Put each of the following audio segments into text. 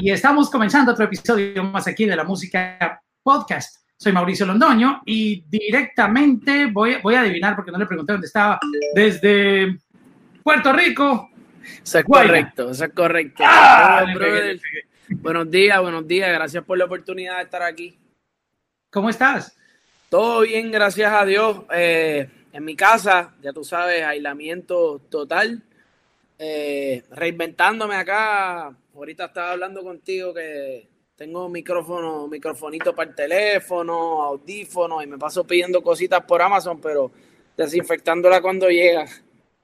y estamos comenzando otro episodio más aquí de la música podcast. Soy Mauricio Londoño y directamente voy, voy a adivinar porque no le pregunté dónde estaba. Desde Puerto Rico. Eso es correcto, eso es correcto. Ah, buenos días, buenos días. Gracias por la oportunidad de estar aquí. ¿Cómo estás? Todo bien, gracias a Dios. Eh, en mi casa, ya tú sabes, aislamiento total. Eh, reinventándome acá. Ahorita estaba hablando contigo que tengo micrófono, microfonito para el teléfono, audífono y me paso pidiendo cositas por Amazon, pero desinfectándola cuando llega.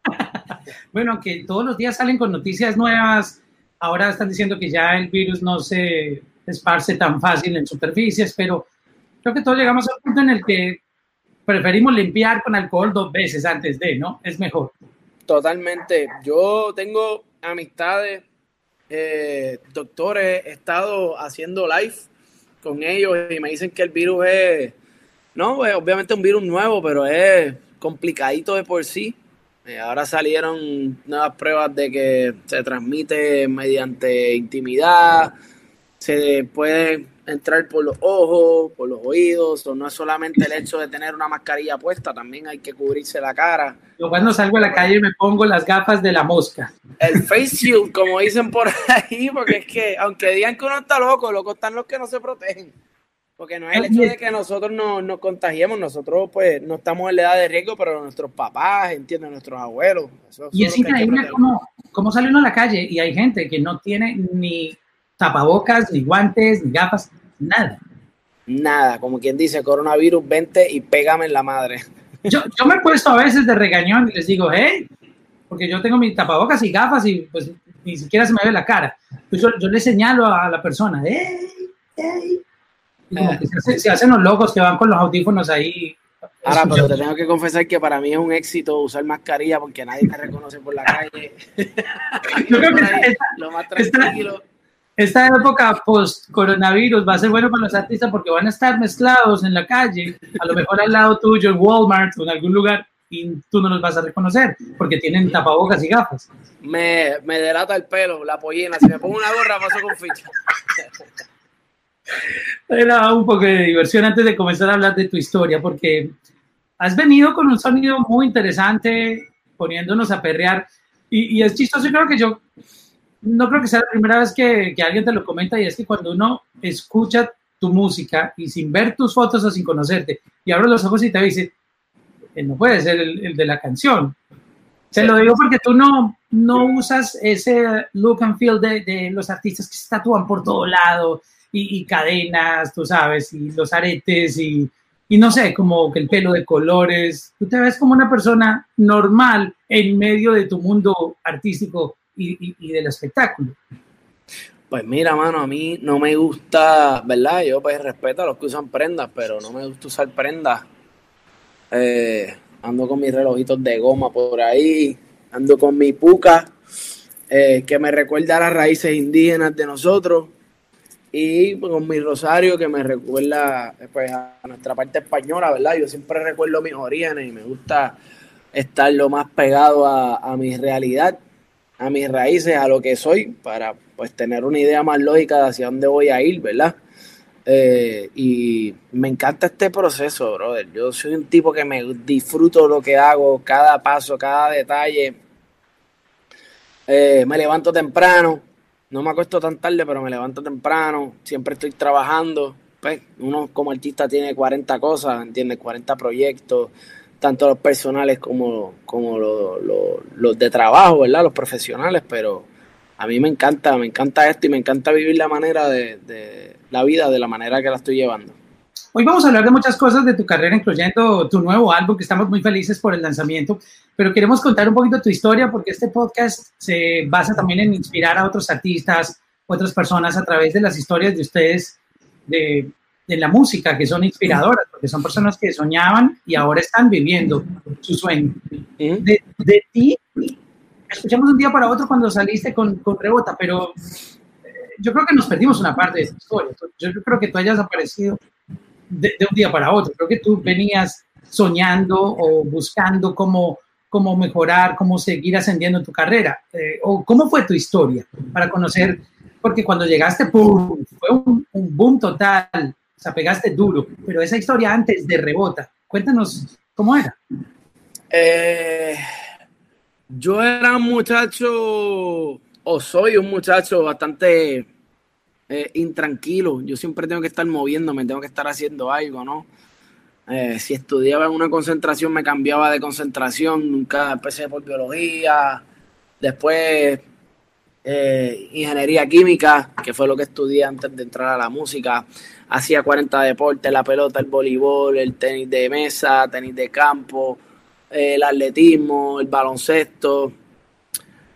bueno, que todos los días salen con noticias nuevas. Ahora están diciendo que ya el virus no se esparce tan fácil en superficies, pero creo que todos llegamos al punto en el que preferimos limpiar con alcohol dos veces antes de, ¿no? Es mejor. Totalmente. Yo tengo amistades, eh, doctores, he estado haciendo live con ellos y me dicen que el virus es, no, pues, obviamente un virus nuevo, pero es complicadito de por sí. Eh, ahora salieron nuevas pruebas de que se transmite mediante intimidad, se puede entrar por los ojos, por los oídos, o no es solamente el hecho de tener una mascarilla puesta, también hay que cubrirse la cara. Yo cuando salgo a la calle me pongo las gafas de la mosca. El face shield, como dicen por ahí, porque es que, aunque digan que uno está loco, loco están los que no se protegen. Porque no es el hecho de que nosotros nos, nos contagiemos, nosotros pues no estamos en la edad de riesgo, pero nuestros papás, entienden, nuestros abuelos. y es increíble cómo, cómo sale uno a la calle y hay gente que no tiene ni tapabocas, ni guantes, ni gafas, nada. Nada, como quien dice, coronavirus, vente y pégame en la madre. Yo, yo me he puesto a veces de regañón y les digo, hey, porque yo tengo mis tapabocas y gafas y pues ni siquiera se me ve la cara. Pues yo, yo le señalo a la persona, hey, hey. Y como que se, hacen los locos que van con los audífonos ahí. Ahora, pero te tengo que confesar que para mí es un éxito usar mascarilla porque nadie me reconoce por la calle. yo creo que lo más tranquilo esta época post-coronavirus va a ser bueno para los artistas porque van a estar mezclados en la calle, a lo mejor al lado tuyo, en Walmart o en algún lugar, y tú no los vas a reconocer porque tienen tapabocas y gafas. Me, me delata el pelo, la pollina. Si me pongo una gorra, paso con ficha. Era un poco de diversión antes de comenzar a hablar de tu historia, porque has venido con un sonido muy interesante, poniéndonos a perrear. Y, y es chistoso, creo que yo no creo que sea la primera vez que, que, alguien te lo comenta y es que cuando uno escucha tu música y sin ver tus fotos o sin conocerte y abre los ojos y te dice, eh, no puede ser el, de la canción. Se lo digo porque tú no, no usas ese look and feel de, de los artistas que se tatúan por todo lado y, y, cadenas, tú sabes, y los aretes y, y no sé, como que el pelo de colores. Tú te ves como una persona normal en medio de tu mundo artístico y, del espectáculo. Pues mira, mano, a mí no me gusta, ¿verdad? Yo pues respeto a los que usan prendas, pero no me gusta usar prendas. Eh, ando con mis relojitos de goma por ahí, ando con mi puca, eh, que me recuerda a las raíces indígenas de nosotros, y con mi rosario, que me recuerda pues, a nuestra parte española, ¿verdad? Yo siempre recuerdo mis orígenes y me gusta estar lo más pegado a mi realidad a mis raíces, a lo que soy, para pues tener una idea más lógica de hacia dónde voy a ir, ¿verdad? Eh, y me encanta este proceso, brother. Yo soy un tipo que me disfruto lo que hago, cada paso, cada detalle. Eh, me levanto temprano, no me acuesto tan tarde, pero me levanto temprano, siempre estoy trabajando. Pues uno como artista tiene 40 cosas, ¿entiendes? 40 proyectos, tanto los personales como, como los, de trabajo, ¿verdad? Los profesionales, pero a mí me encanta, me encanta esto y me encanta vivir la manera de, la vida de la manera que la estoy llevando. Hoy vamos a hablar de muchas cosas de tu carrera, incluyendo tu nuevo álbum, que estamos muy felices por el lanzamiento, pero queremos contar un poquito tu historia porque este podcast se basa también en inspirar a otros artistas, otras personas a través de las historias de ustedes, de de la música, que son inspiradoras, porque son personas que soñaban y ahora están viviendo su sueño. De, ti, escuchamos un día para otro cuando saliste con, con Rebota, pero eh, yo creo que nos perdimos una parte de esta historia. Yo creo que tú hayas aparecido de, un día para otro. Creo que tú venías soñando o buscando cómo, cómo mejorar, cómo seguir ascendiendo en tu carrera. Eh, o ¿Cómo fue tu historia para conocer porque cuando llegaste, ¡pum! Fue un, boom total, sea, pegaste duro, pero esa historia antes de Rebota, cuéntanos cómo era. Eh, yo era un muchacho, o soy un muchacho bastante eh, intranquilo. Yo siempre tengo que estar moviéndome, tengo que estar haciendo algo, ¿no? Eh, si estudiaba en una concentración, me cambiaba de concentración. Nunca empecé por biología. Después, eh, ingeniería química, que fue lo que estudié antes de entrar a la música. Hacía 40 deportes: la pelota, el voleibol, el tenis de mesa, tenis de campo, el atletismo, el baloncesto.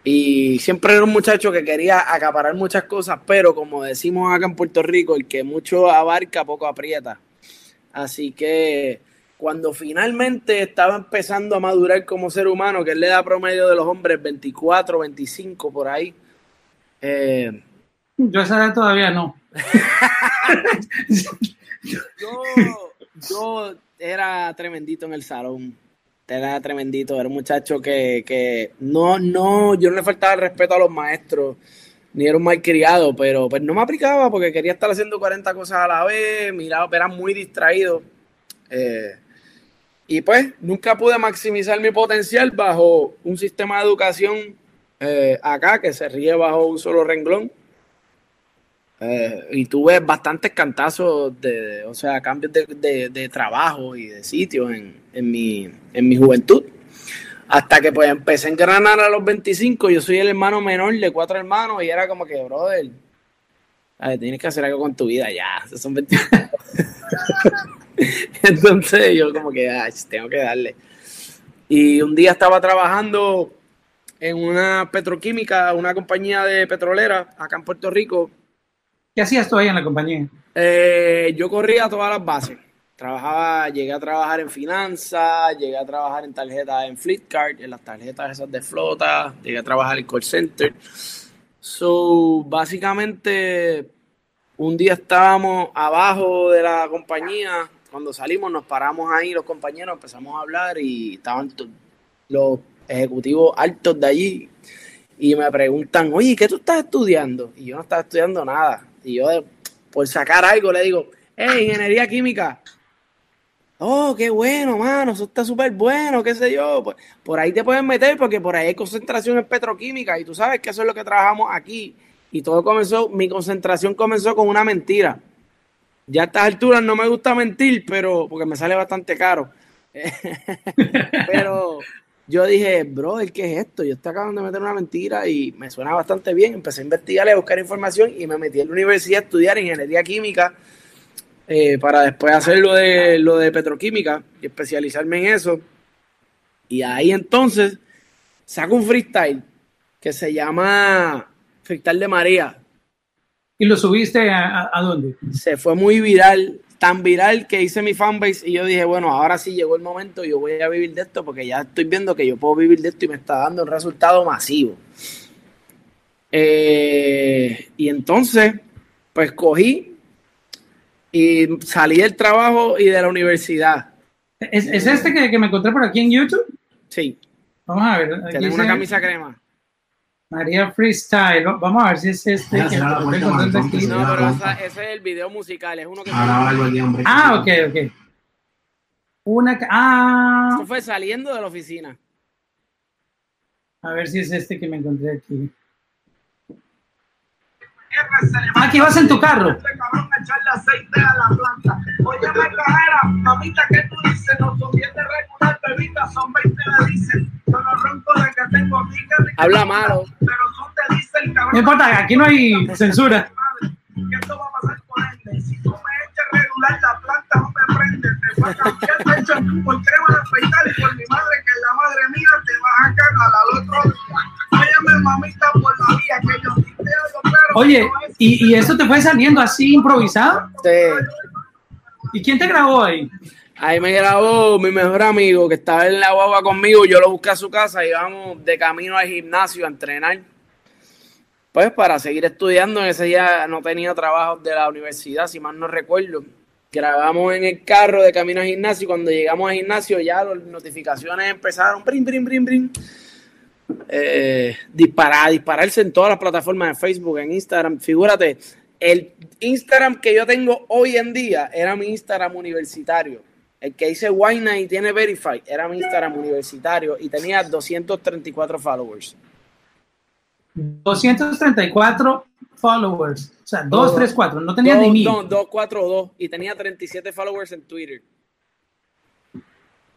Y siempre era un muchacho que quería acaparar muchas cosas, pero como decimos acá en Puerto Rico, el que mucho abarca, poco aprieta. Así que cuando finalmente estaba empezando a madurar como ser humano, que él le da promedio de los hombres 24, 25 por ahí. Eh, yo esa edad todavía no. yo, era tremendito en el salón. Era tremendito, era un muchacho que, no, no, yo no le faltaba el respeto a los maestros, ni era un mal criado, pero pues no me aplicaba porque quería estar haciendo 40 cosas a la vez, miraba, era muy distraído. Eh, y pues nunca pude maximizar mi potencial bajo un sistema de educación eh, acá que se ríe bajo un solo renglón. Eh, y tuve bastantes cantazos de, o sea, cambios de, trabajo y de sitio en, mi, en mi juventud. Hasta que pues empecé a engranar a los 25, yo soy el hermano menor de cuatro hermanos y era como que, brother, tienes que hacer algo con tu vida ya, son 25. Entonces yo como que, tengo que darle. Y un día estaba trabajando en una petroquímica, una compañía de petrolera acá en Puerto Rico. ¿Qué hacías tú ahí en la compañía? Eh, yo corría todas las bases. Trabajaba, llegué a trabajar en finanzas, llegué a trabajar en tarjetas en Fleetcard, en las tarjetas esas de flota, llegué a trabajar en call center. So, básicamente, un día estábamos abajo de la compañía cuando salimos nos paramos ahí los compañeros, empezamos a hablar y estaban los ejecutivos altos de allí y me preguntan, oye, ¿qué tú estás estudiando? Y yo no estaba estudiando nada. Y yo, por sacar algo, le digo, hey, ingeniería química. Oh, qué bueno, mano, eso está súper bueno, qué sé yo. Pues, por ahí te pueden meter porque por ahí hay concentración en petroquímica y tú sabes que eso es lo que trabajamos aquí. Y todo comenzó, mi concentración comenzó con una mentira ya a estas alturas no me gusta mentir, pero porque me sale bastante caro. pero yo dije, bro, ¿qué es esto? Yo estoy acabando de meter una mentira y me suena bastante bien. Empecé a investigar, a buscar información y me metí en la universidad a estudiar ingeniería química eh, para después hacer lo de, lo de petroquímica y especializarme en eso. Y ahí entonces saco un freestyle que se llama Freestyle de María. ¿Y lo subiste a, dónde? Se fue muy viral, tan viral que hice mi fanbase y yo dije, bueno, ahora sí llegó el momento, yo voy a vivir de esto porque ya estoy viendo que yo puedo vivir de esto y me está dando un resultado masivo. Eh, y entonces, pues cogí y salí del trabajo y de la universidad. ¿Es, este que, me encontré por aquí en YouTube? Sí. Vamos a ver. Tengo una camisa crema. María Freestyle, vamos a ver si es este. que no, pero ese es el video musical, es uno que. Ah, ok, ok. Una. Ah. Esto fue saliendo de la oficina. A ver si es este que me encontré aquí. Aquí vas en tu carro. Este cabrón echarle aceite a la planta. Oye, cajera, mamita, ¿qué tú dices? No son 10 de regular, bebita, son 20 me dicen. Yo no ronco de que tengo aquí. Habla malo. Pero son te dicen, cabrón. No importa, aquí no hay censura. Que esto va a pasar con él. Si tú la planta no me prende. Te voy a cambiar de champú por crema de afeitar y por mi madre, que la madre mía te vas a cagar al otro día. Óyeme, mamita, por la vía que yo Oye, ¿y, ¿y eso te fue saliendo así improvisado? Sí. ¿Y quién te grabó ahí? Ahí me grabó mi mejor amigo que estaba en la guagua conmigo. Yo lo busqué a su casa y íbamos de camino al gimnasio a entrenar. Pues para seguir estudiando. En ese día no tenía trabajo de la universidad, si mal no recuerdo. Grabamos en el carro de camino al gimnasio. Y cuando llegamos al gimnasio, ya las notificaciones empezaron. Brin, brin, brin, brin. eh, disparar, dispararse en todas las plataformas de Facebook, en Instagram. Figúrate, el Instagram que yo tengo hoy en día era mi Instagram universitario. El que dice Wine y tiene Verify era mi Instagram universitario y tenía 234 followers. 234 followers. O sea, 234. No tenía ni mil. No, 242. Y tenía 37 followers en Twitter.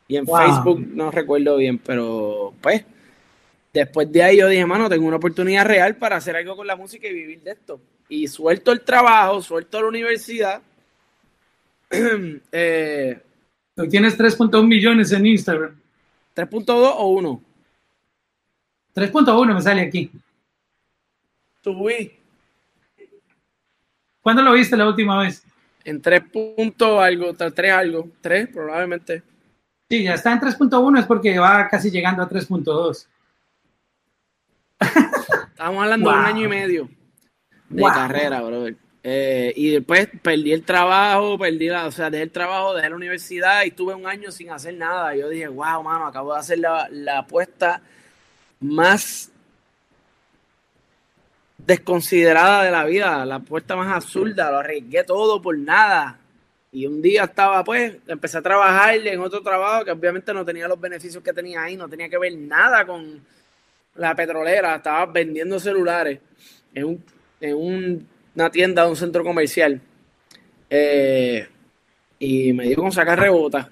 Y en Facebook no recuerdo bien, pero pues después de ahí yo dije, mano, tengo una oportunidad real para hacer algo con la música y vivir de esto. Y suelto el trabajo, suelto la universidad. eh, tienes 3.1 millones en Instagram. 3.2 o 1? 3.1 me sale aquí. Subí. ¿Cuándo lo viste la última vez? En 3. algo, 3 algo, 3 probablemente. Sí, ya está en 3.1 es porque va casi llegando a 3.2. Estamos hablando de un año y medio de carrera, brother. Eh, y después perdí el trabajo, perdí la, o sea, dejé el trabajo, dejé la universidad y estuve un año sin hacer nada. Yo dije, wow, mano, acabo de hacer la, la apuesta más desconsiderada de la vida, la apuesta más absurda, lo arriesgué todo por nada. Y un día estaba, pues, empecé a trabajar en otro trabajo que obviamente no tenía los beneficios que tenía ahí, no tenía que ver nada con la petrolera, estaba vendiendo celulares en, una tienda de un centro comercial. Eh, y me dio con sacar rebota.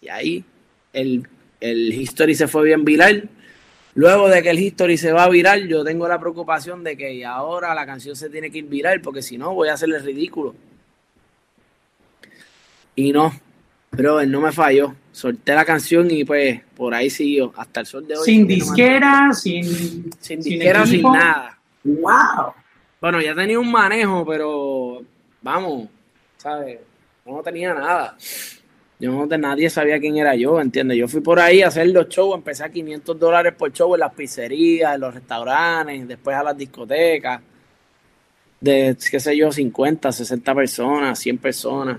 Y ahí el, el history se fue bien viral. Luego de que el history se va a viral, yo tengo la preocupación de que ahora la canción se tiene que ir viral, porque si no, voy a hacerle ridículo. Y no, pero él no me falló. Solté la canción y pues por ahí siguió hasta el sol de hoy. Sin disquera, sin. Sin disquera, sin, nada. ¡Wow! Bueno, ya tenía un manejo, pero vamos, ¿sabes? No tenía nada. Yo no, de nadie sabía quién era yo, ¿entiendes? Yo fui por ahí a hacer los shows, empecé a 500 dólares por show en las pizzerías, en los restaurantes, después a las discotecas, de, qué sé yo, 50, 60 personas, 100 personas,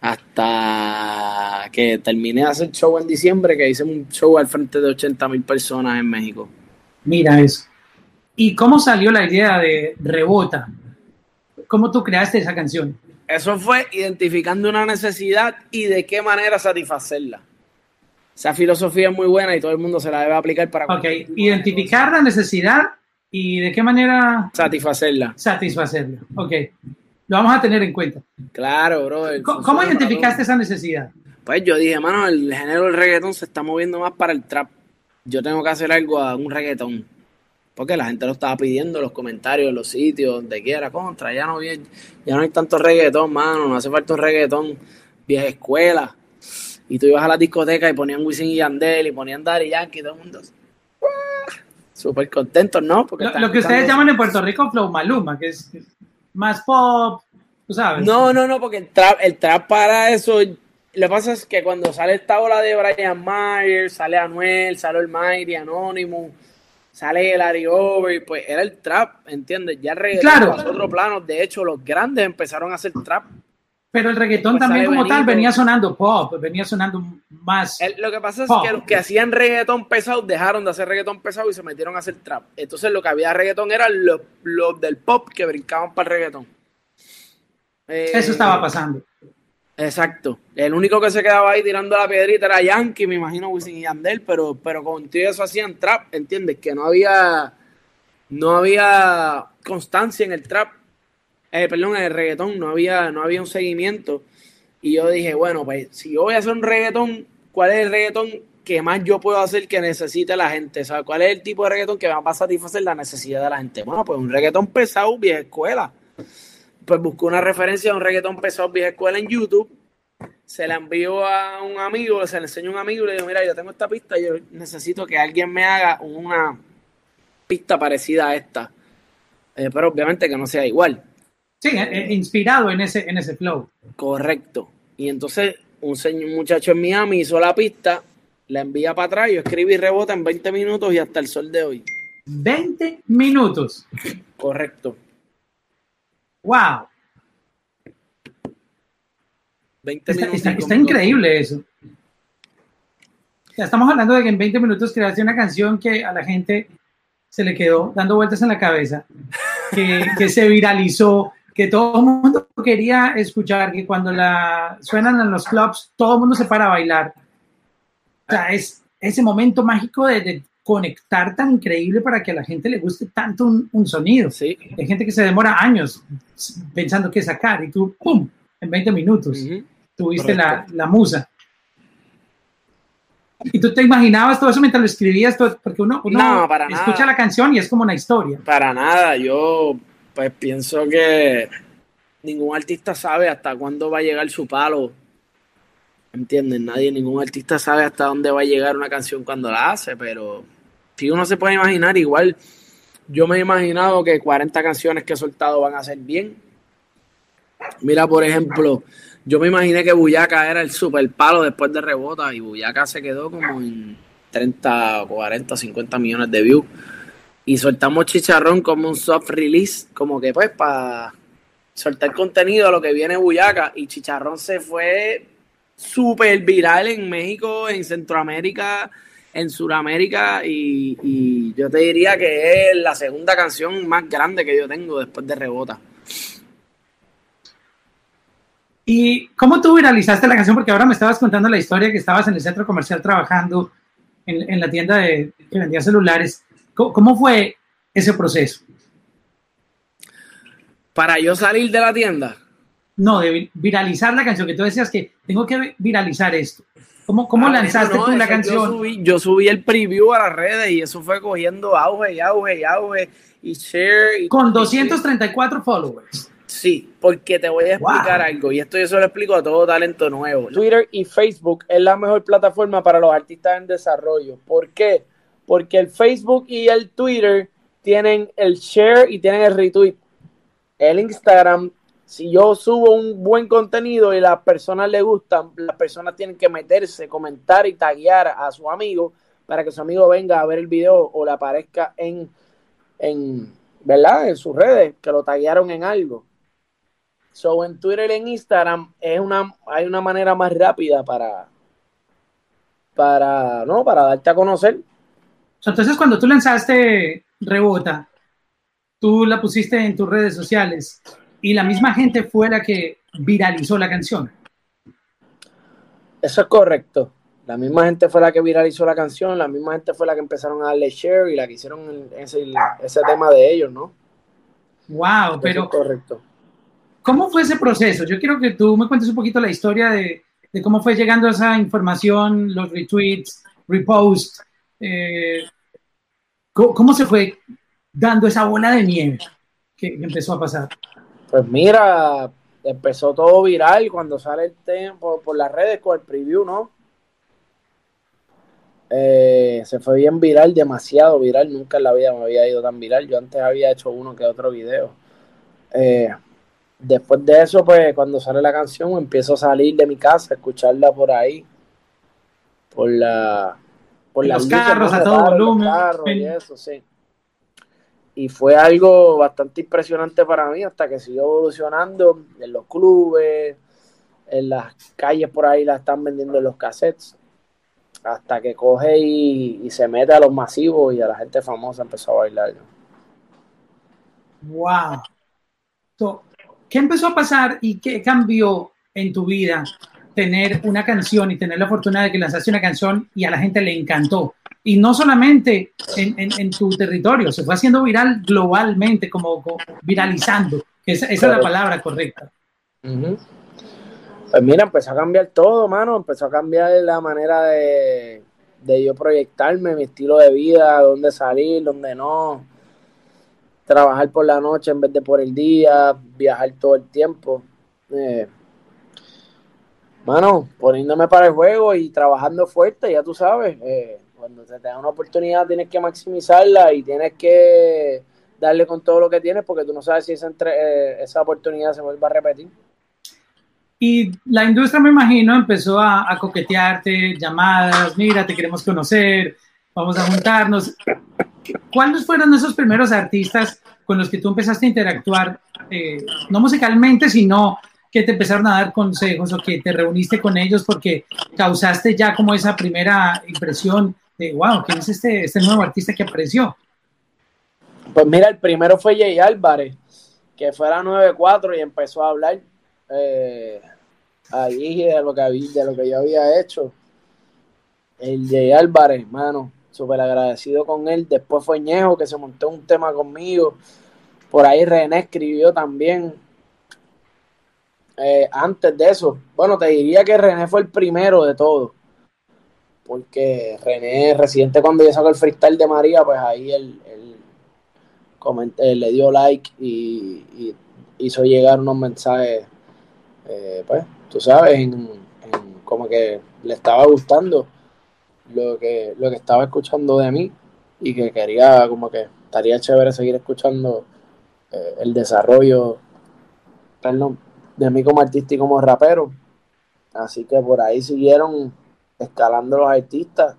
hasta que terminé de hacer show en diciembre, que hice un show al frente de 80 mil personas en México. Mira eso. ¿Y cómo salió la idea de Rebota? ¿Cómo tú creaste esa canción? Eso fue identificando una necesidad y de qué manera satisfacerla. Esa filosofía es muy buena y todo el mundo se la debe aplicar para... Ok, identificar la necesidad y de qué manera... Satisfacerla. Satisfacerla, ok. Lo vamos a tener en cuenta. Claro, bro. ¿Cómo, identificaste esa necesidad? Pues yo dije, mano, el género del reggaetón se está moviendo más para el trap. Yo tengo que hacer algo a un reggaetón. Porque la gente lo estaba pidiendo en los comentarios, en los sitios, donde quiera, contra. Ya no, ya no hay tanto reggaetón, mano. No hace falta un reggaetón vieja escuela. Y tú ibas a la discoteca y ponían Wisin y Yandel y ponían Daddy Yankee y todo el mundo. Súper contentos, ¿no? Porque lo, que ustedes llaman en Puerto Rico Flow Maluma, que es más pop, tú sabes. No, no, no, porque el trap, el trap para eso. Lo que pasa es que cuando sale esta ola de Brian Myers, sale Anuel, sale el Mighty, Anonymous sale el Ari Over, pues era el trap, ¿entiendes? Ya el reggaetón claro. pasó otro plano. De hecho, los grandes empezaron a hacer trap. Pero el reggaetón también como tal venía sonando pop, venía sonando más. lo que pasa es que los que hacían reggaetón pesado dejaron de hacer reggaetón pesado y se metieron a hacer trap. Entonces lo que había reggaetón era los, del pop que brincaban para el reggaetón. Eso estaba pasando. Exacto. El único que se quedaba ahí tirando la piedrita era Yankee, me imagino Wisin y Yandel, pero, pero con todo eso hacían trap, ¿entiendes? Que no había, no había constancia en el trap, eh, perdón, en el reggaetón, no había, no había un seguimiento. Y yo dije, bueno, pues si yo voy a hacer un reggaetón, ¿cuál es el reggaetón que más yo puedo hacer que necesite la gente? ¿Sabes? ¿Cuál es el tipo de reggaetón que va a satisfacer la necesidad de la gente? Bueno, pues un reggaetón pesado, vieja escuela pues buscó una referencia de un reggaetón pesado vieja escuela en YouTube, se la envió a un amigo, se le enseñó a un amigo y le dijo, mira, yo tengo esta pista, yo necesito que alguien me haga una pista parecida a esta, eh, pero obviamente que no sea igual. Sí, eh, eh, inspirado en ese, en ese flow. Correcto. Y entonces un, señor, muchacho en Miami hizo la pista, la envía para atrás, yo escribí rebota en 20 minutos y hasta el sol de hoy. 20 minutos. Correcto. ¡Wow! 20 está, está, increíble eso. Ya estamos hablando de que en 20 minutos creaste una canción que a la gente se le quedó dando vueltas en la cabeza, que, que se viralizó, que todo el mundo quería escuchar, que cuando la suenan en los clubs, todo el mundo se para a bailar. O sea, es ese momento mágico de, conectar tan increíble para que a la gente le guste tanto un, sonido. Sí. Hay gente que se demora años pensando qué sacar y tú, ¡pum!, en 20 minutos tuviste la, la, musa. ¿Y tú te imaginabas todo eso mientras lo escribías? porque uno, uno escucha la canción y es como una historia. Para nada, yo pues pienso que ningún artista sabe hasta cuándo va a llegar su palo. ¿Entiendes? Nadie, ningún artista sabe hasta dónde va a llegar una canción cuando la hace, pero si uno se puede imaginar, igual yo me he imaginado que 40 canciones que he soltado van a ser bien. Mira, por ejemplo, yo me imaginé que Buyaca era el super palo después de rebota y Buyaca se quedó como en 30, 40, 50 millones de views. Y soltamos Chicharrón como un soft release, como que pues para soltar contenido a lo que viene Buyaca y Chicharrón se fue súper viral en México, en Centroamérica, en Sudamérica y, yo te diría que es la segunda canción más grande que yo tengo después de Rebota. ¿Y cómo tú viralizaste la canción? Porque ahora me estabas contando la historia que estabas en el centro comercial trabajando en, en la tienda de, que vendía celulares. ¿Cómo fue ese proceso? Para yo salir de la tienda. No, de viralizar la canción, que tú decías que tengo que viralizar esto. ¿Cómo, cómo ah, lanzaste tú la canción? Yo subí, el preview a las redes y eso fue cogiendo auge y auge y auge y share. Con 234 followers. Sí, porque te voy a explicar algo y esto yo se lo explico a todo talento nuevo. Twitter y Facebook es la mejor plataforma para los artistas en desarrollo. ¿Por qué? porque el Facebook y el Twitter tienen el share y tienen el retweet. El Instagram, si yo subo un buen contenido y las personas le gustan, las personas tienen que meterse, comentar y taguear a su amigo para que su amigo venga a ver el video o le aparezca en, en ¿verdad? En sus redes, que lo taguearon en algo. So, en Twitter y en Instagram es una, hay una manera más rápida para, para, ¿no? Para darte a conocer entonces, cuando tú lanzaste Rebota, tú la pusiste en tus redes sociales y la misma gente fue la que viralizó la canción. Eso es correcto. La misma gente fue la que viralizó la canción, la misma gente fue la que empezaron a darle share y la que hicieron ese, ese tema de ellos, ¿no? Wow, pero. Es correcto. ¿Cómo fue ese proceso? Yo quiero que tú me cuentes un poquito la historia de, de cómo fue llegando esa información, los retweets, reposts, eh, ¿cómo, se fue dando esa bola de nieve que, empezó a pasar? Pues mira, empezó todo viral cuando sale el tema por, las redes con el preview, ¿no? Eh, se fue bien viral, demasiado viral. Nunca en la vida me había ido tan viral. Yo antes había hecho uno que otro video. Eh, después de eso, pues cuando sale la canción, empiezo a salir de mi casa, a escucharla por ahí, por la, por los carros a todo volumen. y eso, sí. Y fue algo bastante impresionante para mí hasta que siguió evolucionando en los clubes, en las calles por ahí la están vendiendo en los cassettes, hasta que coge y, se mete a los masivos y a la gente famosa empezó a bailar. ¡Wow! ¿Qué empezó a pasar y qué cambió en tu vida tener una canción y tener la fortuna de que lanzaste una canción y a la gente le encantó. Y no solamente en, tu territorio, se fue haciendo viral globalmente, como, viralizando. Esa, esa es la palabra correcta. Pues mira, empezó a cambiar todo, mano. Empezó a cambiar la manera de, de yo proyectarme, mi estilo de vida, dónde salir, dónde no. Trabajar por la noche en vez de por el día, viajar todo el tiempo. Eh, mano, poniéndome para el juego y trabajando fuerte, ya tú sabes, eh, cuando te da una oportunidad tienes que maximizarla y tienes que darle con todo lo que tienes porque tú no sabes si esa, eh, esa oportunidad se vuelve a repetir. Y la industria, me imagino, empezó a, coquetearte, llamadas, mira, te queremos conocer, vamos a juntarnos. ¿Cuáles fueron esos primeros artistas con los que tú empezaste a interactuar, eh, no musicalmente, sino que te empezaron a dar consejos o que te reuniste con ellos porque causaste ya como esa primera impresión de, wow, ¿quién es este, este nuevo artista que apareció? Pues mira, el primero fue Jay Álvarez, que fue a la 9-4 y empezó a hablar eh, ahí de lo, que de lo que yo había hecho. El Jay Álvarez, mano, súper agradecido con él. Después fue Ñejo, que se montó un tema conmigo. Por ahí René escribió también eh, antes de eso, bueno, te diría que René fue el primero de todo. Porque René, residente cuando yo saco el freestyle de María, pues ahí él, le dio like y, hizo llegar unos mensajes, eh, pues, tú sabes, en, como que le estaba gustando lo que, lo que estaba escuchando de mí y que quería, como que estaría chévere seguir escuchando eh, el desarrollo, de mí como artista y como rapero. Así que por ahí siguieron escalando los artistas.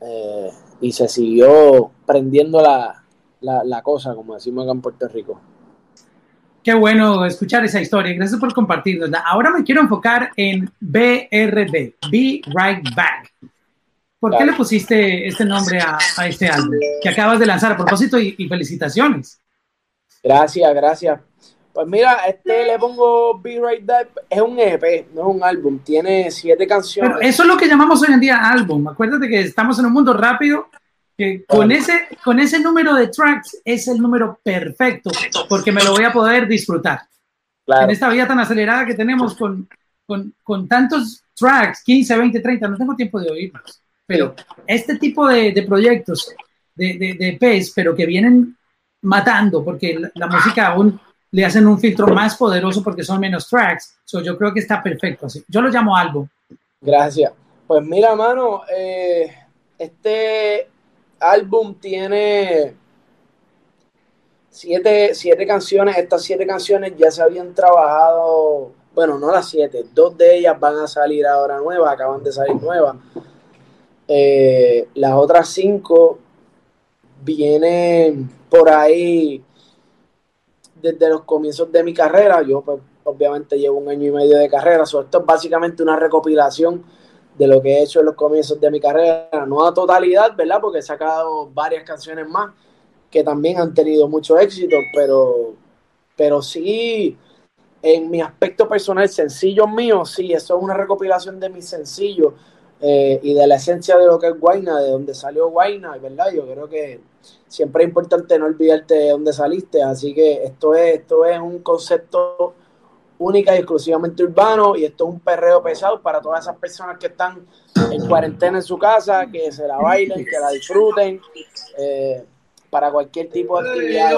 Eh, y se siguió prendiendo la, la, cosa, como decimos acá en Puerto Rico. Qué bueno escuchar esa historia. Gracias por compartirla. Ahora me quiero enfocar en BRB, Be Right Back. ¿Por qué le pusiste este nombre a, a, este álbum que acabas de lanzar? A propósito y felicitaciones. Gracias, gracias. Pues mira, este le pongo Be Right There, es un EP, no es un álbum, tiene siete canciones. Pero eso es lo que llamamos hoy en día álbum. Acuérdate que estamos en un mundo rápido, que con ese, con ese número de tracks es el número perfecto, porque me lo voy a poder disfrutar. En esta vida tan acelerada que tenemos con, con, con, tantos tracks, 15, 20, 30, no tengo tiempo de oírlos. Pero este tipo de, de proyectos, de, de, de EPs, pero que vienen matando, porque la, la música aún le hacen un filtro más poderoso porque son menos tracks. So, yo creo que está perfecto así. Yo lo llamo álbum. Gracias. Pues mira, mano, eh, este álbum tiene siete, siete canciones. Estas siete canciones ya se habían trabajado, bueno, no las siete, dos de ellas van a salir ahora nuevas, acaban de salir nuevas. Eh, las otras cinco vienen por ahí desde los comienzos de mi carrera. Yo, pues, obviamente, llevo un año y medio de carrera. esto es básicamente una recopilación de lo que he hecho en los comienzos de mi carrera. No a totalidad, ¿verdad? Porque he sacado varias canciones más que también han tenido mucho éxito, pero, pero sí, en mi aspecto personal, sencillos míos, sí, eso es una recopilación de mis sencillos eh, y de la esencia de lo que es Guayna, de donde salió Guayna, ¿verdad? Yo creo que siempre es importante no olvidarte de dónde saliste, así que esto es, esto es un concepto única y exclusivamente urbano y esto es un perreo pesado para todas esas personas que están en cuarentena en su casa, que se la bailen, que la disfruten, eh, para cualquier tipo de actividad.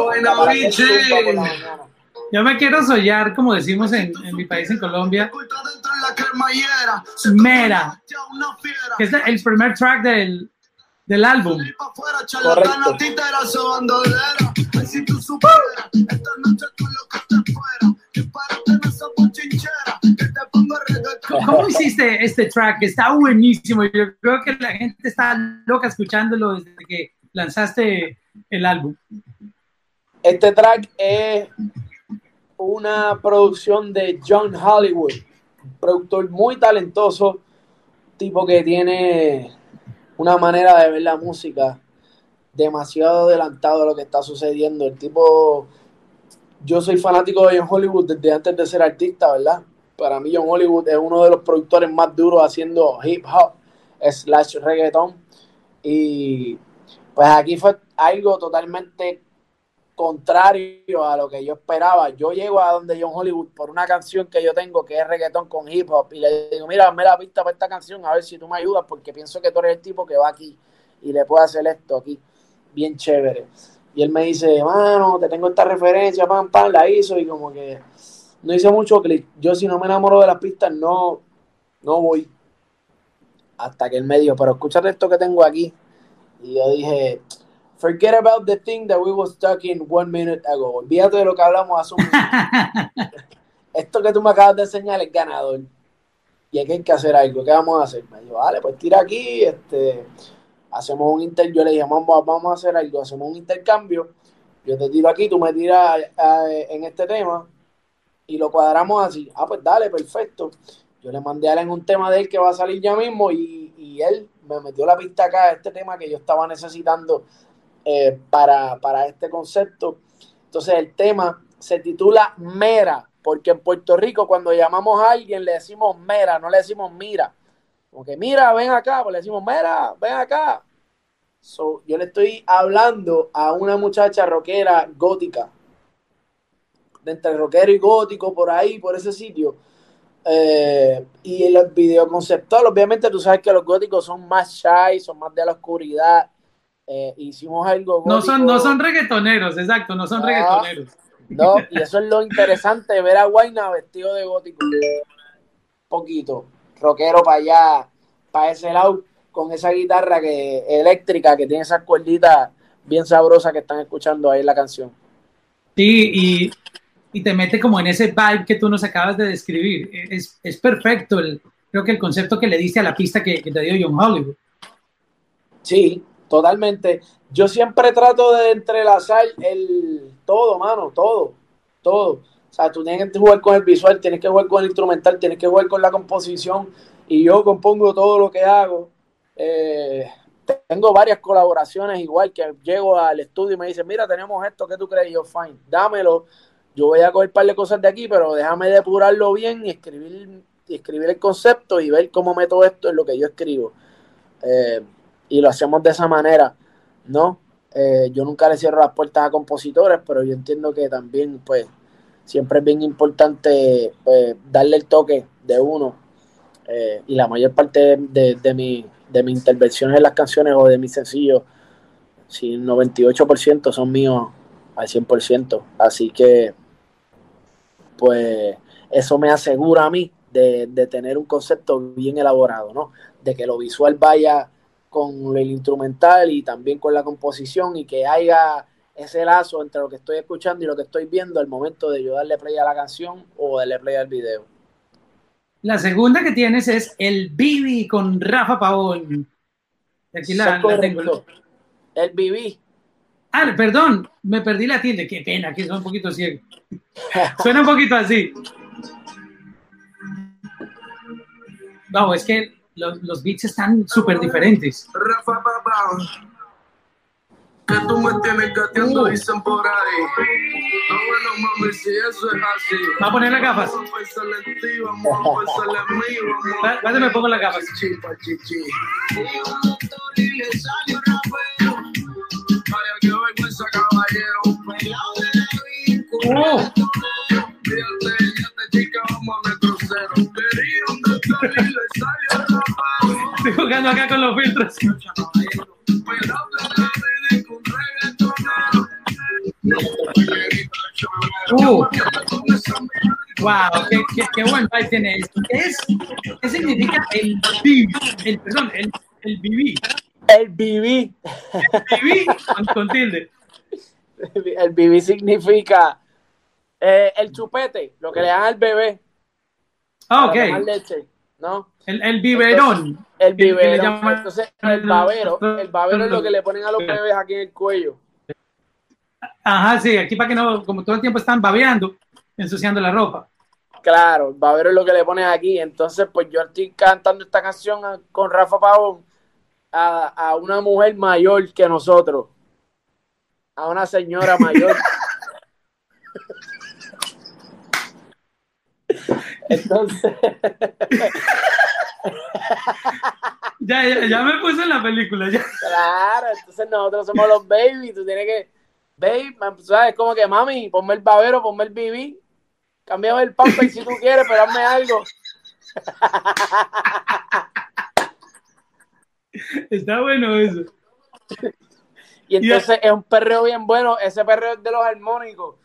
Yo me quiero soñar, como decimos en, en, mi país, en Colombia. Mera. Que es el primer track del, del álbum. ¿Cómo hiciste este track? Está buenísimo. Yo creo que la gente está loca escuchándolo desde que lanzaste el álbum. Este track es una producción de John Hollywood, productor muy talentoso, tipo que tiene una manera de ver la música demasiado adelantado a lo que está sucediendo. El tipo, yo soy fanático de John Hollywood desde antes de ser artista, ¿verdad? Para mí John Hollywood es uno de los productores más duros haciendo hip hop slash reggaeton. Y pues aquí fue algo totalmente contrario a lo que yo esperaba. Yo llego a donde John Hollywood por una canción que yo tengo que es reggaetón con hip hop y le digo, mira, me la pista para esta canción, a ver si tú me ayudas porque pienso que tú eres el tipo que va aquí y le puede hacer esto aquí, bien chévere. Y él me dice, mano, te tengo esta referencia, pam, pam, la hizo y como que no hice mucho clic. Yo si no me enamoro de las pistas, no, no voy. Hasta que él me dijo, pero escúchate esto que tengo aquí. Y yo dije, Forget about the thing that we was talking one minute ago. Olvídate de lo que hablamos hace un minuto. Esto que tú me acabas de enseñar es ganador. Y aquí hay que hacer algo. ¿Qué vamos a hacer? Me dijo, vale, pues tira aquí, este, hacemos un inter. Yo le dije, vamos, vamos a hacer algo, hacemos un intercambio. Yo te tiro aquí, tú me tiras en este tema. y lo cuadramos así. Ah, pues dale, perfecto. Yo le mandé a él en un tema de él que va a salir ya mismo y, y él me metió la pista acá, este tema que yo estaba necesitando eh, para, para este concepto. Entonces el tema se titula Mera, porque en Puerto Rico cuando llamamos a alguien le decimos Mera, no le decimos Mira. Como que mira, ven acá, pues le decimos Mera, ven acá. yo le estoy hablando a una muchacha rockera gótica, de entre rockero y gótico, por ahí, por ese sitio eh, y el video conceptual, obviamente tú sabes que los góticos son más shy, son más de la oscuridad. Eh, hicimos algo No son, no son reggaetoneros, exacto, no son ah, reggaetoneros. No, y eso es lo interesante, ver a Guayna vestido de gótico. Poquito, rockero para allá, para ese lado, con esa guitarra que eléctrica que tiene esas cuerditas bien sabrosas que están escuchando ahí la canción. Sí, y y te mete como en ese vibe que tú nos acabas de describir. Es, es perfecto, el, creo que el concepto que le diste a la pista que, te dio John Hollywood. Sí, totalmente. Yo siempre trato de entrelazar el todo, mano, todo, todo. O sea, tú tienes que jugar con el visual, tienes que jugar con el instrumental, tienes que jugar con la composición. Y yo compongo todo lo que hago. Eh, tengo varias colaboraciones igual que llego al estudio y me dicen, mira, tenemos esto, ¿qué tú crees? yo, fine, dámelo yo voy a coger un par de cosas de aquí, pero déjame depurarlo bien y escribir, y escribir el concepto y ver cómo meto esto en lo que yo escribo. Eh, y lo hacemos de esa manera, ¿no? Eh, yo nunca le cierro las puertas a compositores, pero yo entiendo que también, pues, siempre es bien importante pues, darle el toque de uno. Eh, y la mayor parte de, de, mi, de mis intervenciones en las canciones o de mis sencillos, si el 98% son míos al 100%. Así que pues eso me asegura a mí de, tener un concepto bien elaborado, ¿no? De que lo visual vaya con el instrumental y también con la composición y que haya ese lazo entre lo que estoy escuchando y lo que estoy viendo al momento de yo darle play a la canción o darle play al video. La segunda que tienes es el Bibi con Rafa Pavón. Aquí la, tengo. El Bibi. Ah, perdón, me perdí la tilde. Qué pena, que soy un poquito ciego. Suena un poquito así. Vamos, es que los, los beats están súper diferentes. Rafa que tú me tienes gateando, uh. dicen por ahí. No, bueno, mami, si eso es así. Va a poner las gafas. Vamos a me pongo las gafas. Chichi, chichi. Estoy jugando acá con los filtros. Uh. Wow, qué, qué, qué buen vibe tiene esto. ¿Qué, es, ¿Qué significa el BB? El, perdón, el, el BB. El BB. El BB con, tilde. El BB significa eh, el chupete, lo que le dan al bebé. Ah, ok. Leche, ¿no? El, el biberón. el biberón. Entonces, el babero. El babero es lo que le ponen a los bebés aquí en el cuello. Ajá, sí, aquí para que no, como todo el tiempo están babeando, ensuciando la ropa. Claro, el babero es lo que le ponen aquí. Entonces, pues yo estoy cantando esta canción con Rafa Pavón a, a una mujer mayor que nosotros. A una señora mayor. Entonces. ya, ya, ya, me puse en la película. Ya. Claro, entonces nosotros somos los baby. Tú tienes que. Baby, ¿sabes? Como que mami, ponme el babero, ponme el bibi. Cambiame el pamper si tú quieres, pero hazme algo. Está bueno eso. Y entonces es un perreo bien bueno. Ese perreo es de los armónicos.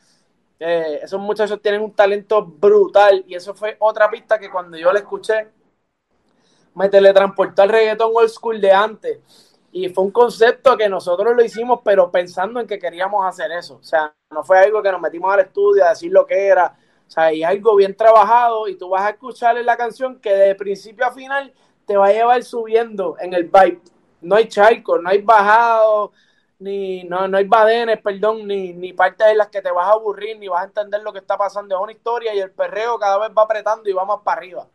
Eh, esos muchachos tienen un talento brutal y eso fue otra pista que cuando yo la escuché me teletransportó al reggaeton old school de antes. Y fue un concepto que nosotros lo hicimos pero pensando en que queríamos hacer eso, o sea, no fue algo que nos metimos al estudio a decir lo que era, o sea, y algo bien trabajado y tú vas a escuchar la canción que de principio a final te va a llevar subiendo en el vibe, no hay charco, no hay bajado, ni no, no hay badenes, perdón, ni, ni partes en las que te vas a aburrir, ni vas a entender lo que está pasando. Es una historia y el perreo cada vez va apretando y va más para arriba.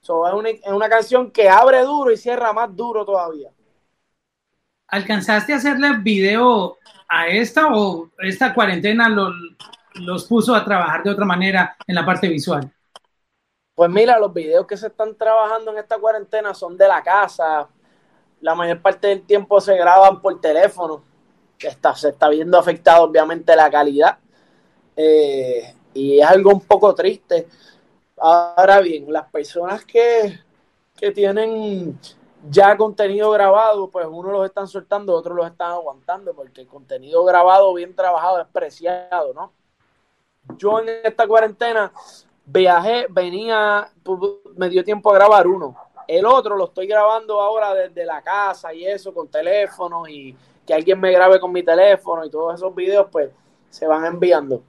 So, es, una, es una canción que abre duro y cierra más duro todavía. ¿Alcanzaste a hacerle video a esta o esta cuarentena lo, los puso a trabajar de otra manera en la parte visual? Pues mira, los videos que se están trabajando en esta cuarentena son de la casa. La mayor parte del tiempo se graban por teléfono. Está, se está viendo afectado obviamente la calidad. Eh, y es algo un poco triste. Ahora bien, las personas que, que tienen ya contenido grabado, pues uno los están soltando, otros los están aguantando, porque contenido grabado, bien trabajado, es preciado, ¿no? Yo en esta cuarentena viajé, venía, me dio tiempo a grabar uno. El otro lo estoy grabando ahora desde la casa y eso, con teléfono y que alguien me grabe con mi teléfono y todos esos videos, pues se van enviando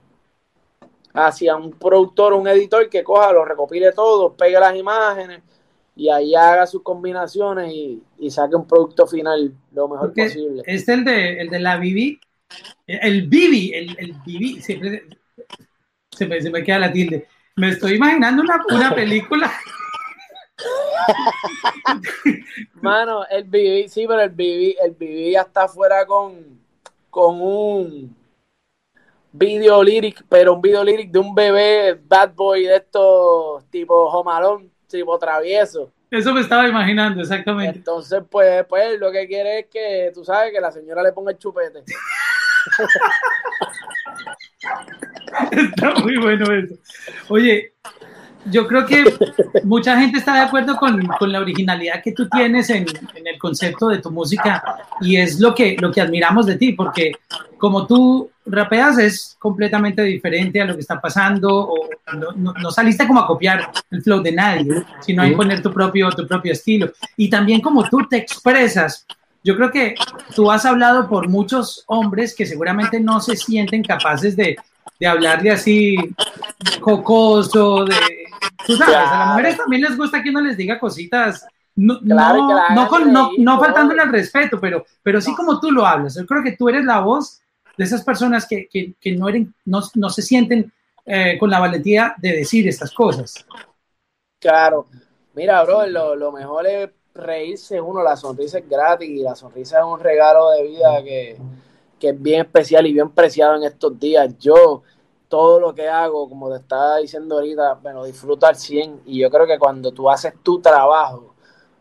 hacia un productor, un editor que coja, lo recopile todo, pegue las imágenes y ahí haga sus combinaciones y, y saque un producto final lo mejor Porque posible. Es el de, el de la Bibi, el Bibi, el, el Bibi, siempre se me, se me queda la tilde. Me estoy imaginando una, una película. Mano, el BB, sí, pero el BB, el BB ya está afuera con, con un video lyric, pero un video lyric de un bebé bad boy de estos tipo jomalón, tipo travieso. Eso me estaba imaginando, exactamente. Entonces, pues, pues lo que quiere es que, tú sabes, que la señora le ponga el chupete. Está muy bueno eso. Oye, yo creo que mucha gente está de acuerdo con, con la originalidad que tú tienes en, en, el concepto de tu música y es lo que, lo que admiramos de ti, porque como tú rapeas es completamente diferente a lo que está pasando, o no, no, no saliste como a copiar el flow de nadie, sino a imponer tu propio, tu propio estilo. Y también como tú te expresas, yo creo que tú has hablado por muchos hombres que seguramente no se sienten capaces de, de hablarle así jocoso, de... Tú sabes, claro. a las mujeres también les gusta que uno les diga cositas, no, claro, no, claro, no, con, no, no faltándole al respeto, pero, pero sí como tú lo hablas. Yo creo que tú eres la voz de esas personas que, que, que no, eran, no, no, se sienten eh, con la valentía de decir estas cosas. Claro, mira, bro, lo, lo mejor es reírse uno, la sonrisa es gratis y la sonrisa es un regalo de vida que, que es bien especial y bien preciado en estos días. Yo, todo lo que hago, como te estaba diciendo ahorita, lo disfruto al 100 y yo creo que cuando tú haces tu trabajo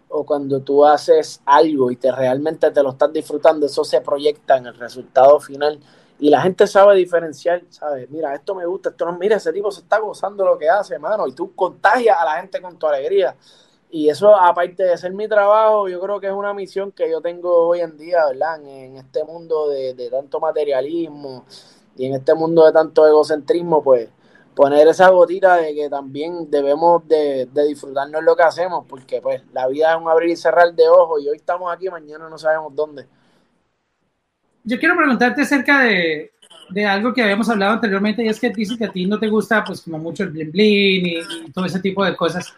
o cuando tú haces algo y te realmente te lo estás disfrutando, eso se proyecta en el resultado final y la gente sabe diferenciar, ¿sabes? Mira, esto me gusta, esto no, mira, ese tipo se está gozando lo que hace, hermano, y tú contagias a la gente con tu alegría. Y eso, aparte de ser mi trabajo, yo creo que es una misión que yo tengo hoy en día, ¿verdad? En, este mundo de, de, tanto materialismo y en este mundo de tanto egocentrismo, pues poner esa gotita de que también debemos de, de disfrutarnos lo que hacemos, porque pues la vida es un abrir y cerrar de ojos y hoy estamos aquí, mañana no sabemos dónde. Yo quiero preguntarte acerca de, de algo que habíamos hablado anteriormente y es que dices que a ti no te gusta pues como mucho el bling y, y todo ese tipo de cosas.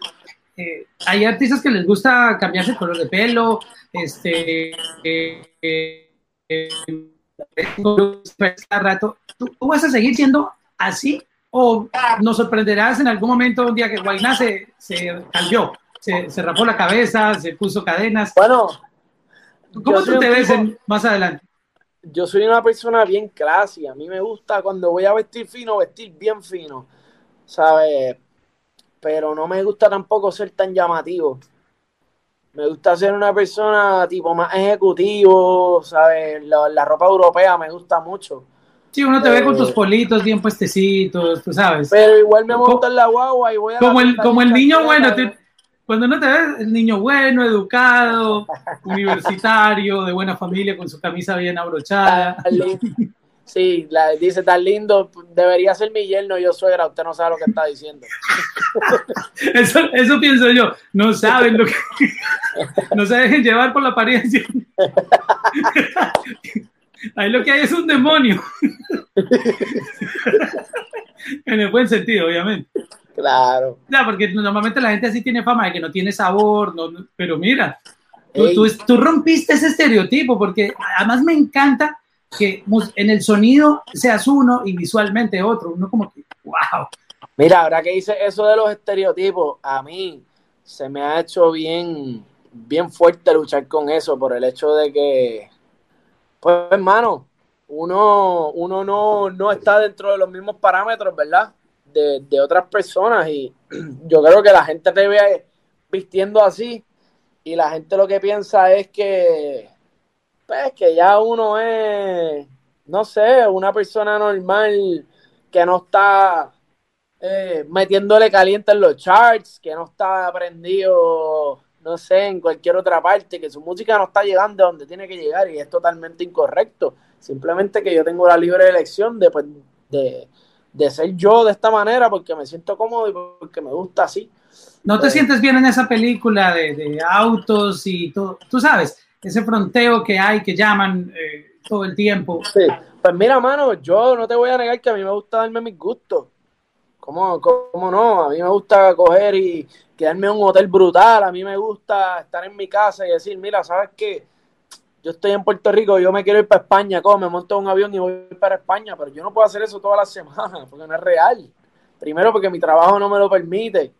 Eh, hay artistas que les gusta cambiarse el color de pelo, este, eh, eh, rato. ¿Tú, ¿Tú, vas a seguir siendo así o nos sorprenderás en algún momento un día que Guainá se, se cambió, se, se, rapó la cabeza, se puso cadenas? Bueno, ¿cómo tú te ves en, más adelante? Yo soy una persona bien classy. A mí me gusta cuando voy a vestir fino, vestir bien fino. ¿Sabes? Pero no me gusta tampoco ser tan llamativo. Me gusta ser una persona tipo más ejecutivo, ¿sabes? La, la ropa europea me gusta mucho. Sí, uno te eh, ve con tus politos bien puestecitos, tú sabes. Pero igual me monto en la guagua y voy a... Como el, como el niño bueno, te, cuando uno te ve, el niño bueno, educado, universitario, de buena familia, con su camisa bien abrochada. Sí, la, dice, tan lindo, debería ser mi yerno, yo suegra, usted no sabe lo que está diciendo. eso, eso pienso yo, no saben lo que... no se dejen llevar por la apariencia. Ahí lo que hay es un demonio. en el buen sentido, obviamente. Claro. Ya, porque normalmente la gente así tiene fama de que no tiene sabor, no, pero mira, tú, tú, tú rompiste ese estereotipo, porque además me encanta que en el sonido seas uno y visualmente otro. Uno como que, wow. Mira, ahora que dice eso de los estereotipos, a mí se me ha hecho bien, bien fuerte luchar con eso por el hecho de que, pues hermano, uno, uno no, no está dentro de los mismos parámetros, ¿verdad? De, de otras personas y yo creo que la gente te ve vistiendo así y la gente lo que piensa es que, pues, que ya uno es, no sé, una persona normal que no está eh, metiéndole caliente en los charts, que no está prendido, no sé, en cualquier otra parte, que su música no está llegando a donde tiene que llegar y es totalmente incorrecto. Simplemente que yo tengo la libre elección de, pues, de, de ser yo de esta manera porque me siento cómodo y porque me gusta así. ¿No te pues sientes bien en esa película de, de, autos y todo? Tú sabes, ese fronteo que hay, que llaman eh, todo el tiempo. Pues mira, mano, yo no te voy a negar que a mí me gusta darme mis gustos. ¿Cómo, ¿Cómo no? A mí me gusta coger y quedarme en un hotel brutal. A mí me gusta estar en mi casa y decir, mira, ¿sabes qué? Yo estoy en Puerto Rico, yo me quiero ir para España, ¿cómo? Me monto un avión y voy para España, pero yo no puedo hacer eso todas las semanas porque no es real. Primero, porque mi trabajo no me lo permite.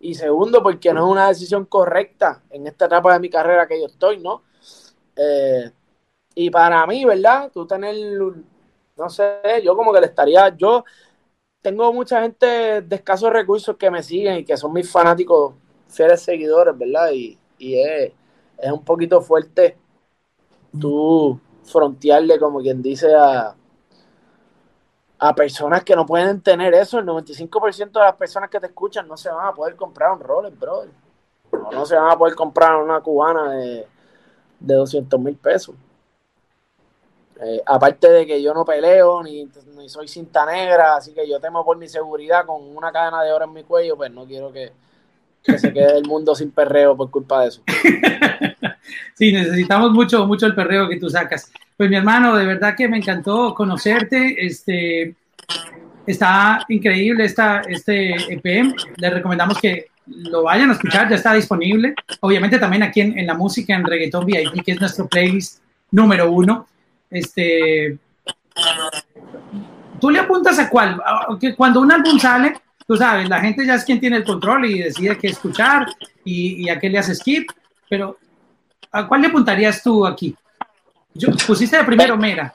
Y segundo, porque no es una decisión correcta en esta etapa de mi carrera que yo estoy, ¿no? Eh, y para mí, ¿verdad? Tú tener, no sé, yo como que le estaría, yo tengo mucha gente de escasos recursos que me siguen y que son mis fanáticos, fieles seguidores, ¿verdad? Y, es, un poquito fuerte tú frontearle, como quien dice, a, a personas que no pueden tener eso. El 95% de las personas que te escuchan no se van a poder comprar un Rolex, brother. No, no se van a poder comprar una cubana de, de 200 mil pesos. Eh, aparte de que yo no peleo ni, soy cinta negra, así que yo temo por mi seguridad con una cadena de oro en mi cuello, pues no quiero que, se quede el mundo sin perreo por culpa de eso. sí, necesitamos mucho, mucho el perreo que tú sacas. Pues mi hermano, de verdad que me encantó conocerte. Este, está increíble esta, este EP. Les recomendamos que lo vayan a escuchar, ya está disponible. Obviamente también aquí en, en la música, en Reggaeton VIP, que es nuestro playlist número uno. Este, ¿Tú le apuntas a cuál? Que cuando un álbum sale, tú sabes, la gente ya es quien tiene el control y decide qué escuchar y, a qué le hace skip, pero ¿a cuál le apuntarías tú aquí? Yo, pusiste de primero Mera.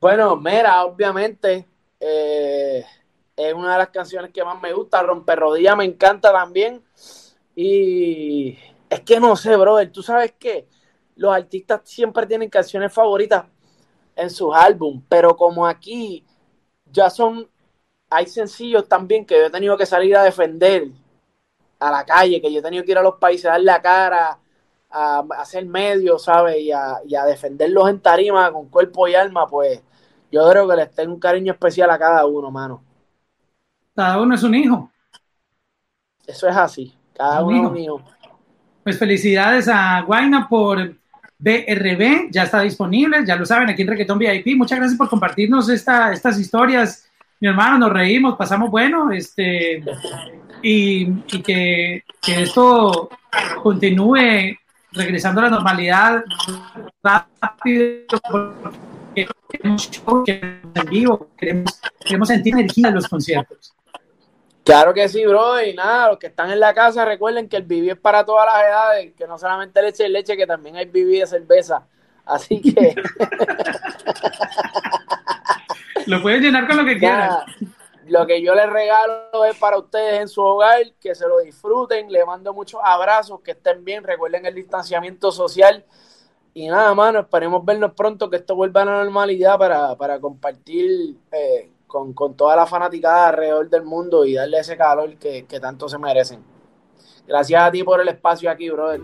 Bueno, Mera, obviamente, eh, es una de las canciones que más me gusta. Romper Rodilla me encanta también. Y es que no sé, brother, tú sabes qué los artistas siempre tienen canciones favoritas en sus álbumes, pero como aquí ya son, hay sencillos también que yo he tenido que salir a defender a la calle, que yo he tenido que ir a los países a dar la cara, a, hacer medios, ¿sabes? Y a, y a, defenderlos en tarima con cuerpo y alma, pues yo creo que les tengo un cariño especial a cada uno, mano. Cada uno es un hijo. Eso es así, cada uno es un hijo. Pues felicidades a Guaina por BRB, ya está disponible, ya lo saben, aquí en Reggaeton VIP. Muchas gracias por compartirnos esta, estas historias, mi hermano, nos reímos, pasamos bueno, este, y, que, esto continúe regresando a la normalidad rápido, queremos show, en vivo, queremos, queremos sentir energía en los conciertos. Claro que sí, bro. Y nada, los que están en la casa, recuerden que el viví es para todas las edades, que no solamente leche y leche, que también hay viví de cerveza. Así que. lo pueden llenar con lo que quieran. Lo que yo les regalo es para ustedes en su hogar, que se lo disfruten. Les mando muchos abrazos, que estén bien. Recuerden el distanciamiento social. Y nada, mano, esperemos vernos pronto, que esto vuelva a la normalidad para, para compartir. Eh, con, con, toda la fanaticada alrededor del mundo y darle ese calor que, que tanto se merecen. Gracias a ti por el espacio aquí, brother.